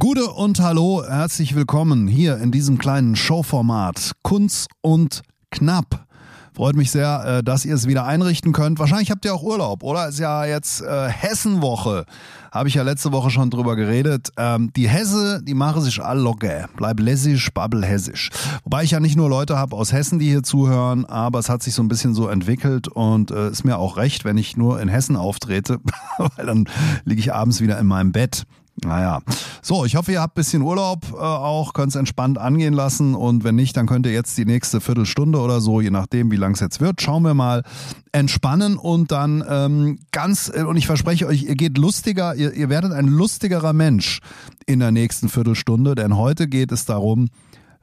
Gute und hallo, herzlich willkommen hier in diesem kleinen Showformat Kunst und Knapp. Freut mich sehr, äh, dass ihr es wieder einrichten könnt. Wahrscheinlich habt ihr auch Urlaub, oder? Ist ja jetzt äh, Hessenwoche. Habe ich ja letzte Woche schon drüber geredet. Ähm, die Hesse, die machen sich all locker. Bleib lässig, babbel hessisch. Wobei ich ja nicht nur Leute habe aus Hessen, die hier zuhören, aber es hat sich so ein bisschen so entwickelt und äh, ist mir auch recht, wenn ich nur in Hessen auftrete, weil dann liege ich abends wieder in meinem Bett. Naja, so, ich hoffe, ihr habt ein bisschen Urlaub äh, auch, könnt es entspannt angehen lassen und wenn nicht, dann könnt ihr jetzt die nächste Viertelstunde oder so, je nachdem, wie lang es jetzt wird, schauen wir mal, entspannen und dann ähm, ganz, äh, und ich verspreche euch, ihr geht lustiger, ihr, ihr werdet ein lustigerer Mensch in der nächsten Viertelstunde, denn heute geht es darum,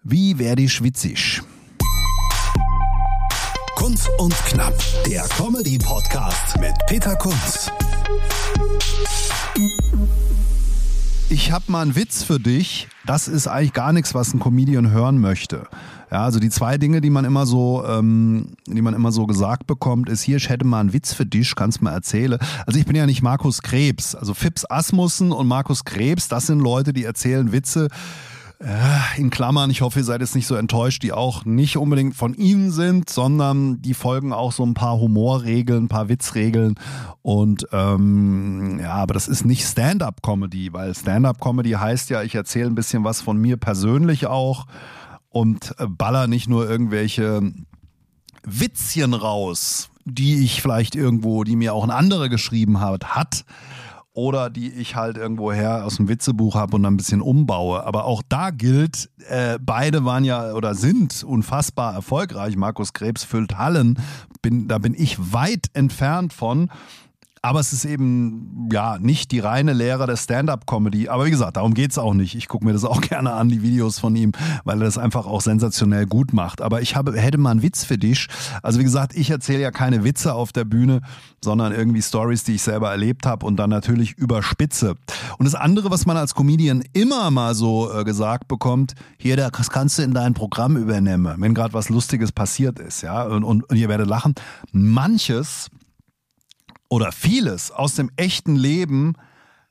wie werde ich schwitzig? Kunst und Knapp, der Comedy-Podcast mit Peter Kunz. Ich habe mal einen Witz für dich. Das ist eigentlich gar nichts, was ein Comedian hören möchte. Ja, also die zwei Dinge, die man immer so, ähm, die man immer so gesagt bekommt, ist hier, ich hätte mal einen Witz für dich, kannst mal erzählen. Also ich bin ja nicht Markus Krebs. Also Fips Asmussen und Markus Krebs, das sind Leute, die erzählen Witze in Klammern, ich hoffe, ihr seid jetzt nicht so enttäuscht, die auch nicht unbedingt von ihnen sind, sondern die folgen auch so ein paar Humorregeln, ein paar Witzregeln. Und ähm, ja, aber das ist nicht Stand-up-Comedy, weil Stand-up-Comedy heißt ja, ich erzähle ein bisschen was von mir persönlich auch und äh, baller nicht nur irgendwelche Witzchen raus, die ich vielleicht irgendwo, die mir auch ein anderer geschrieben hat, hat oder die ich halt irgendwoher aus dem Witzebuch habe und dann ein bisschen umbaue. Aber auch da gilt, äh, beide waren ja oder sind unfassbar erfolgreich. Markus Krebs füllt Hallen, bin, da bin ich weit entfernt von. Aber es ist eben ja nicht die reine Lehre der Stand-up-Comedy. Aber wie gesagt, darum geht's auch nicht. Ich gucke mir das auch gerne an, die Videos von ihm, weil er das einfach auch sensationell gut macht. Aber ich habe, hätte mal einen Witz für dich. Also wie gesagt, ich erzähle ja keine Witze auf der Bühne, sondern irgendwie Stories, die ich selber erlebt habe und dann natürlich überspitze. Und das andere, was man als Comedian immer mal so äh, gesagt bekommt, hier, das kannst du in dein Programm übernehmen, wenn gerade was Lustiges passiert ist, ja, und, und, und ihr werdet lachen. Manches oder vieles aus dem echten Leben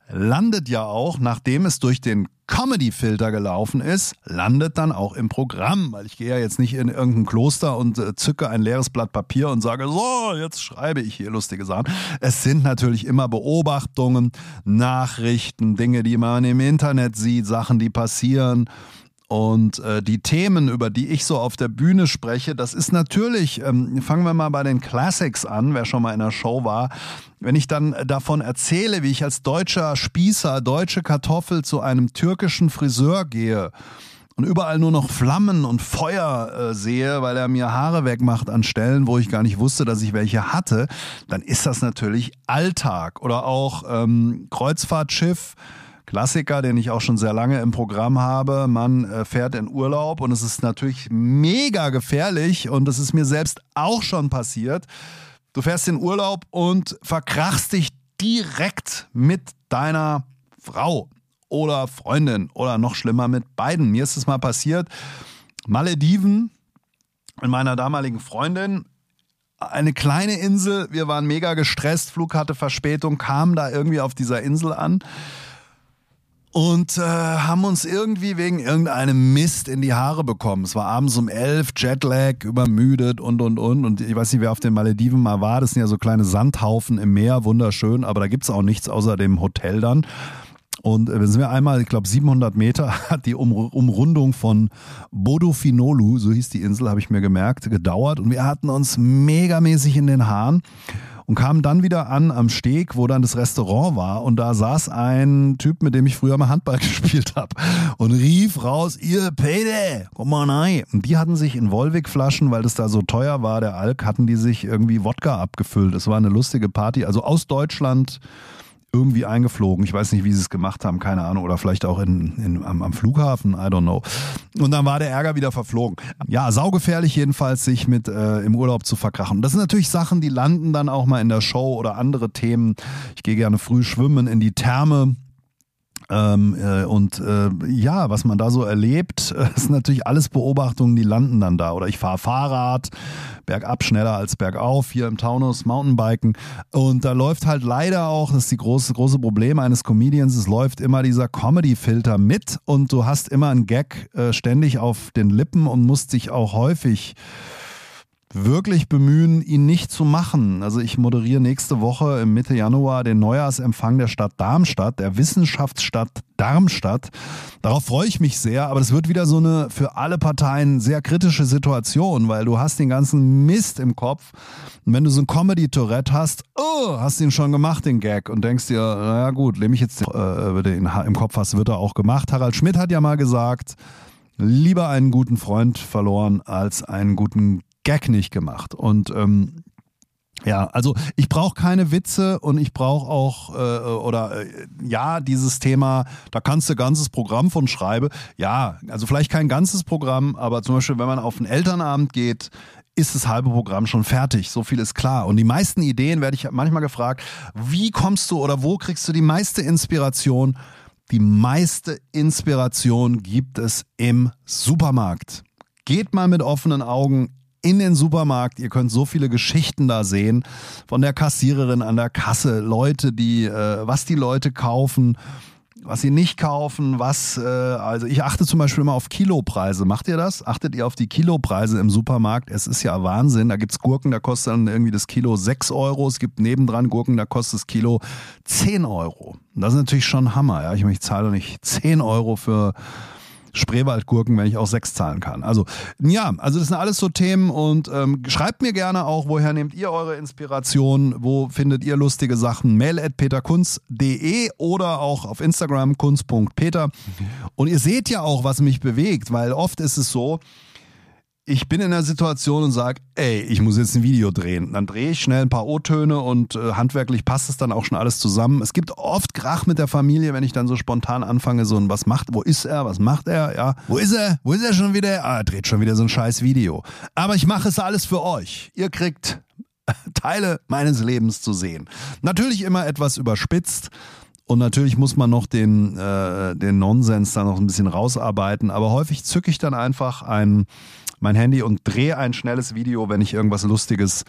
landet ja auch, nachdem es durch den Comedy-Filter gelaufen ist, landet dann auch im Programm, weil ich gehe ja jetzt nicht in irgendein Kloster und äh, zücke ein leeres Blatt Papier und sage, so, jetzt schreibe ich hier lustige Sachen. Es sind natürlich immer Beobachtungen, Nachrichten, Dinge, die man im Internet sieht, Sachen, die passieren und äh, die Themen, über die ich so auf der Bühne spreche, das ist natürlich, ähm, fangen wir mal bei den Classics an, wer schon mal in der Show war. Wenn ich dann davon erzähle, wie ich als deutscher Spießer, deutsche Kartoffel zu einem türkischen Friseur gehe und überall nur noch Flammen und Feuer äh, sehe, weil er mir Haare wegmacht an Stellen, wo ich gar nicht wusste, dass ich welche hatte, dann ist das natürlich Alltag. Oder auch ähm, Kreuzfahrtschiff Klassiker, den ich auch schon sehr lange im Programm habe. Man äh, fährt in Urlaub und es ist natürlich mega gefährlich und das ist mir selbst auch schon passiert. Du fährst in Urlaub und verkrachst dich direkt mit deiner Frau oder Freundin oder noch schlimmer mit beiden. Mir ist es mal passiert. Malediven mit meiner damaligen Freundin. Eine kleine Insel, wir waren mega gestresst, Flug hatte Verspätung, kam da irgendwie auf dieser Insel an und äh, haben uns irgendwie wegen irgendeinem Mist in die Haare bekommen. Es war abends um elf, Jetlag, übermüdet und und und. Und ich weiß nicht, wer auf den Malediven mal war. Das sind ja so kleine Sandhaufen im Meer, wunderschön, aber da gibt's auch nichts außer dem Hotel dann. Und äh, sind wir einmal, ich glaube 700 Meter hat die um Umrundung von Bodofinolu, so hieß die Insel, habe ich mir gemerkt, gedauert. Und wir hatten uns megamäßig in den Haaren und kam dann wieder an am Steg, wo dann das Restaurant war und da saß ein Typ, mit dem ich früher mal Handball gespielt habe und rief raus, ihr Pede, komm mal rein. Und die hatten sich in Wolwig-Flaschen, weil das da so teuer war, der Alk, hatten die sich irgendwie Wodka abgefüllt. Es war eine lustige Party, also aus Deutschland irgendwie eingeflogen. Ich weiß nicht, wie sie es gemacht haben, keine Ahnung. Oder vielleicht auch in, in, am, am Flughafen, I don't know. Und dann war der Ärger wieder verflogen. Ja, saugefährlich jedenfalls, sich mit äh, im Urlaub zu verkrachen. Das sind natürlich Sachen, die landen dann auch mal in der Show oder andere Themen. Ich gehe gerne früh schwimmen in die Therme ähm, äh, und äh, ja, was man da so erlebt, äh, ist natürlich alles Beobachtungen, die landen dann da. Oder ich fahre Fahrrad, bergab schneller als bergauf, hier im Taunus Mountainbiken. Und da läuft halt leider auch, das ist die große, große Problem eines Comedians, es läuft immer dieser Comedy-Filter mit und du hast immer einen Gag äh, ständig auf den Lippen und musst dich auch häufig wirklich bemühen, ihn nicht zu machen. Also ich moderiere nächste Woche im Mitte Januar den Neujahrsempfang der Stadt Darmstadt, der Wissenschaftsstadt Darmstadt. Darauf freue ich mich sehr, aber es wird wieder so eine für alle Parteien sehr kritische Situation, weil du hast den ganzen Mist im Kopf. Und wenn du so ein Comedy-Tourette hast, oh, hast ihn schon gemacht, den Gag, und denkst dir, naja gut, nehme ich jetzt äh, den im Kopf hast, wird er auch gemacht. Harald Schmidt hat ja mal gesagt, lieber einen guten Freund verloren als einen guten Gag nicht gemacht. Und ähm, ja, also ich brauche keine Witze und ich brauche auch, äh, oder äh, ja, dieses Thema, da kannst du ganzes Programm von schreiben. Ja, also vielleicht kein ganzes Programm, aber zum Beispiel, wenn man auf einen Elternabend geht, ist das halbe Programm schon fertig. So viel ist klar. Und die meisten Ideen werde ich manchmal gefragt, wie kommst du oder wo kriegst du die meiste Inspiration? Die meiste Inspiration gibt es im Supermarkt. Geht mal mit offenen Augen in den Supermarkt. Ihr könnt so viele Geschichten da sehen. Von der Kassiererin an der Kasse, Leute, die, äh, was die Leute kaufen, was sie nicht kaufen, was, äh, also ich achte zum Beispiel immer auf Kilopreise. Macht ihr das? Achtet ihr auf die Kilopreise im Supermarkt? Es ist ja Wahnsinn. Da gibt's Gurken, da kostet dann irgendwie das Kilo 6 Euro. Es gibt nebendran Gurken, da kostet das Kilo 10 Euro. Und das ist natürlich schon Hammer. Ja? Ich, ich zahle nicht 10 Euro für Spreewaldgurken, wenn ich auch sechs zahlen kann. Also ja, also das sind alles so Themen und ähm, schreibt mir gerne auch, woher nehmt ihr eure Inspiration, wo findet ihr lustige Sachen, mail at peterkunz.de oder auch auf Instagram kunz.peter. Und ihr seht ja auch, was mich bewegt, weil oft ist es so, ich bin in der Situation und sage, ey, ich muss jetzt ein Video drehen. Dann drehe ich schnell ein paar O-Töne und äh, handwerklich passt es dann auch schon alles zusammen. Es gibt oft Krach mit der Familie, wenn ich dann so spontan anfange, so ein was macht, wo ist er, was macht er, ja, wo ist er, wo ist er schon wieder? Ah, er dreht schon wieder so ein scheiß Video. Aber ich mache es alles für euch. Ihr kriegt Teile meines Lebens zu sehen. Natürlich immer etwas überspitzt. Und natürlich muss man noch den, äh, den Nonsens da noch ein bisschen rausarbeiten. Aber häufig zücke ich dann einfach ein mein Handy und drehe ein schnelles Video, wenn ich irgendwas Lustiges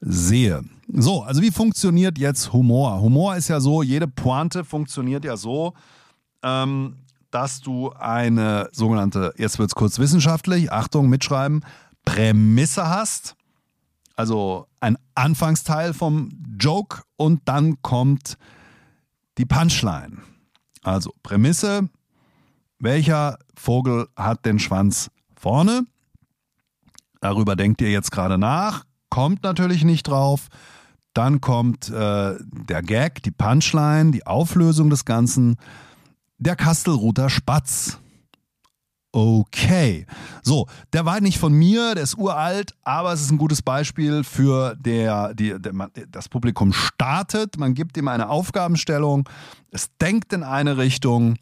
sehe. So, also wie funktioniert jetzt Humor? Humor ist ja so, jede Pointe funktioniert ja so, ähm, dass du eine sogenannte, jetzt wird es kurz wissenschaftlich, Achtung, mitschreiben, Prämisse hast. Also ein Anfangsteil vom Joke und dann kommt die Punchline. Also Prämisse, welcher Vogel hat den Schwanz vorne? Darüber denkt ihr jetzt gerade nach, kommt natürlich nicht drauf. Dann kommt äh, der Gag, die Punchline, die Auflösung des Ganzen. Der Kastelruther Spatz. Okay. So, der war nicht von mir, der ist uralt, aber es ist ein gutes Beispiel für der, die, der, das Publikum startet, man gibt ihm eine Aufgabenstellung, es denkt in eine Richtung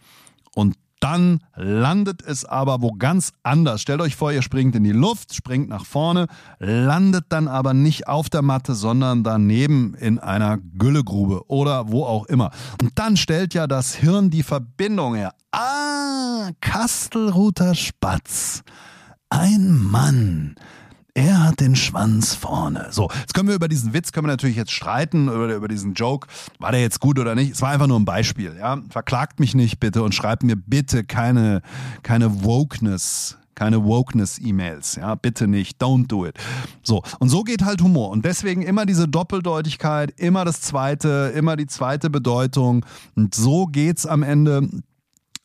und dann landet es aber wo ganz anders. Stellt euch vor, ihr springt in die Luft, springt nach vorne, landet dann aber nicht auf der Matte, sondern daneben in einer Güllegrube oder wo auch immer. Und dann stellt ja das Hirn die Verbindung her. Ah, Kastelruther Spatz. Ein Mann er hat den Schwanz vorne. So, jetzt können wir über diesen Witz, können wir natürlich jetzt streiten, oder über diesen Joke. War der jetzt gut oder nicht? Es war einfach nur ein Beispiel, ja. Verklagt mich nicht bitte und schreibt mir bitte keine, keine Wokeness keine Wokeness-E-Mails, ja, bitte nicht, don't do it. So, und so geht halt Humor. Und deswegen immer diese Doppeldeutigkeit, immer das zweite, immer die zweite Bedeutung. Und so geht's am Ende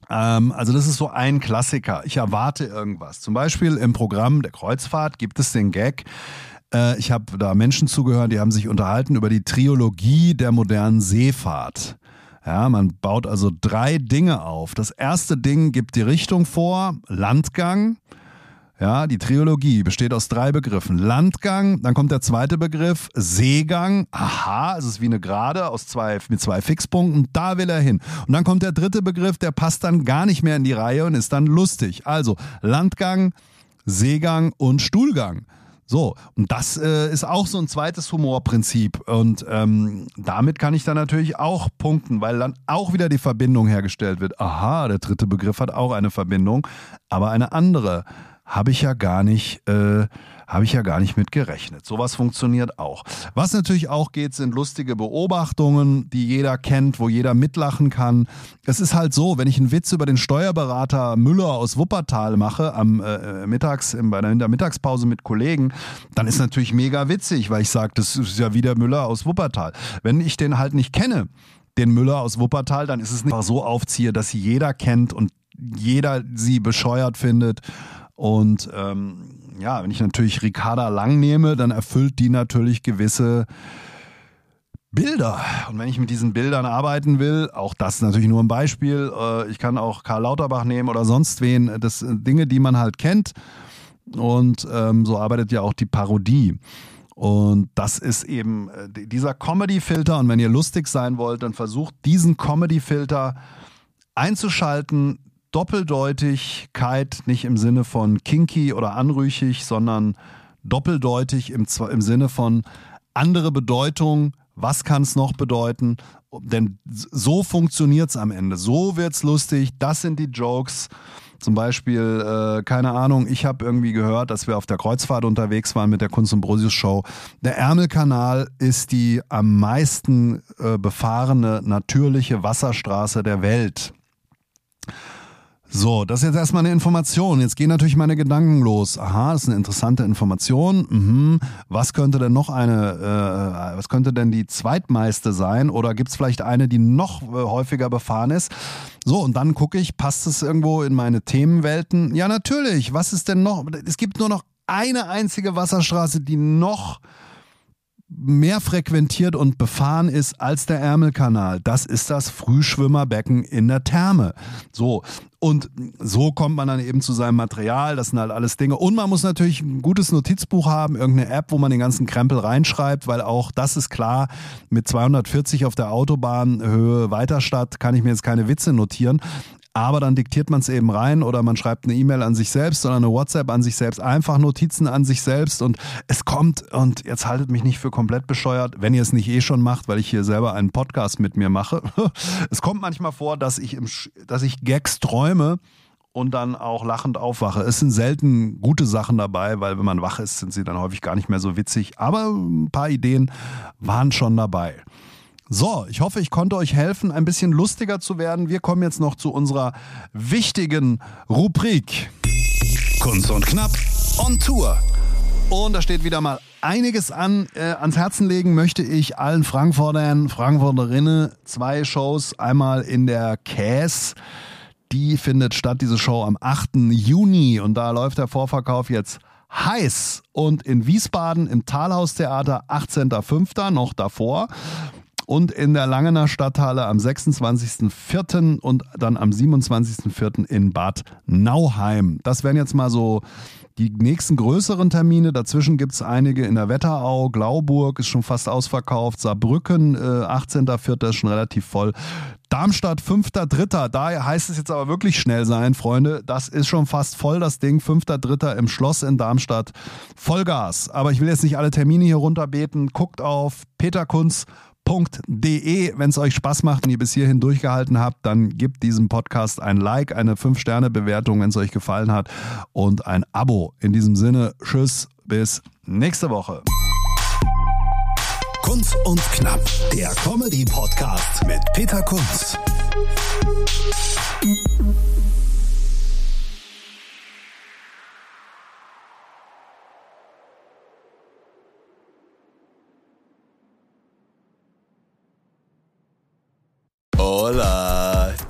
ähm, also das ist so ein Klassiker. Ich erwarte irgendwas. Zum Beispiel im Programm der Kreuzfahrt gibt es den Gag, äh, ich habe da Menschen zugehört, die haben sich unterhalten über die Triologie der modernen Seefahrt. Ja, man baut also drei Dinge auf. Das erste Ding gibt die Richtung vor, Landgang. Ja, die Trilogie besteht aus drei Begriffen. Landgang, dann kommt der zweite Begriff, Seegang. Aha, es ist wie eine Gerade aus zwei, mit zwei Fixpunkten. Da will er hin. Und dann kommt der dritte Begriff, der passt dann gar nicht mehr in die Reihe und ist dann lustig. Also Landgang, Seegang und Stuhlgang. So, und das äh, ist auch so ein zweites Humorprinzip. Und ähm, damit kann ich dann natürlich auch punkten, weil dann auch wieder die Verbindung hergestellt wird. Aha, der dritte Begriff hat auch eine Verbindung, aber eine andere habe ich ja gar nicht, äh, habe ich ja gar nicht mit gerechnet. Sowas funktioniert auch. Was natürlich auch geht, sind lustige Beobachtungen, die jeder kennt, wo jeder mitlachen kann. Es ist halt so, wenn ich einen Witz über den Steuerberater Müller aus Wuppertal mache, am äh, mittags, in, bei der Mittagspause mit Kollegen, dann ist natürlich mega witzig, weil ich sage, das ist ja wieder Müller aus Wuppertal. Wenn ich den halt nicht kenne, den Müller aus Wuppertal, dann ist es nicht so aufziehe, dass sie jeder kennt und jeder sie bescheuert findet und ähm, ja, wenn ich natürlich Ricarda Lang nehme, dann erfüllt die natürlich gewisse Bilder. Und wenn ich mit diesen Bildern arbeiten will, auch das natürlich nur ein Beispiel, äh, ich kann auch Karl Lauterbach nehmen oder sonst wen, das sind Dinge, die man halt kennt. Und ähm, so arbeitet ja auch die Parodie. Und das ist eben äh, dieser Comedy-Filter. Und wenn ihr lustig sein wollt, dann versucht diesen Comedy-Filter einzuschalten, Doppeldeutigkeit nicht im Sinne von kinky oder anrüchig, sondern doppeldeutig im, im Sinne von andere Bedeutung. Was kann es noch bedeuten? Denn so funktioniert es am Ende. So wird es lustig. Das sind die Jokes. Zum Beispiel, äh, keine Ahnung, ich habe irgendwie gehört, dass wir auf der Kreuzfahrt unterwegs waren mit der Kunst und Brosius Show. Der Ärmelkanal ist die am meisten äh, befahrene natürliche Wasserstraße der Welt. So, das ist jetzt erstmal eine Information. Jetzt gehen natürlich meine Gedanken los. Aha, das ist eine interessante Information. Mhm. Was könnte denn noch eine, äh, was könnte denn die zweitmeiste sein? Oder gibt es vielleicht eine, die noch äh, häufiger befahren ist? So, und dann gucke ich, passt es irgendwo in meine Themenwelten? Ja, natürlich. Was ist denn noch? Es gibt nur noch eine einzige Wasserstraße, die noch mehr frequentiert und befahren ist als der Ärmelkanal. Das ist das Frühschwimmerbecken in der Therme. So. Und so kommt man dann eben zu seinem Material. Das sind halt alles Dinge. Und man muss natürlich ein gutes Notizbuch haben, irgendeine App, wo man den ganzen Krempel reinschreibt, weil auch das ist klar, mit 240 auf der Autobahnhöhe Weiterstadt kann ich mir jetzt keine Witze notieren aber dann diktiert man es eben rein oder man schreibt eine E-Mail an sich selbst oder eine WhatsApp an sich selbst, einfach Notizen an sich selbst und es kommt, und jetzt haltet mich nicht für komplett bescheuert, wenn ihr es nicht eh schon macht, weil ich hier selber einen Podcast mit mir mache. es kommt manchmal vor, dass ich, im, dass ich Gags träume und dann auch lachend aufwache. Es sind selten gute Sachen dabei, weil wenn man wach ist, sind sie dann häufig gar nicht mehr so witzig, aber ein paar Ideen waren schon dabei. So, ich hoffe, ich konnte euch helfen, ein bisschen lustiger zu werden. Wir kommen jetzt noch zu unserer wichtigen Rubrik. Kunst und Knapp on Tour. Und da steht wieder mal einiges an. Äh, ans Herzen legen möchte ich allen Frankfurtern, Frankfurterinnen zwei Shows. Einmal in der Käs. Die findet statt, diese Show am 8. Juni. Und da läuft der Vorverkauf jetzt heiß. Und in Wiesbaden im Talhaustheater 18.05. noch davor und in der Langener Stadthalle am 26.04. und dann am 27.04. in Bad Nauheim. Das wären jetzt mal so die nächsten größeren Termine, dazwischen gibt es einige in der Wetterau, Glauburg ist schon fast ausverkauft, Saarbrücken, äh, 18.04. ist schon relativ voll. Darmstadt, 5.3. Da heißt es jetzt aber wirklich schnell sein, Freunde. Das ist schon fast voll, das Ding. 5.3. im Schloss in Darmstadt. Vollgas. Aber ich will jetzt nicht alle Termine hier runterbeten. Guckt auf peterkunz.com podcast.de. Wenn es euch Spaß macht und ihr bis hierhin durchgehalten habt, dann gebt diesem Podcast ein Like, eine 5-Sterne-Bewertung, wenn es euch gefallen hat und ein Abo. In diesem Sinne, tschüss, bis nächste Woche. Kunst und Knapp, der Comedy-Podcast mit Peter Kunz.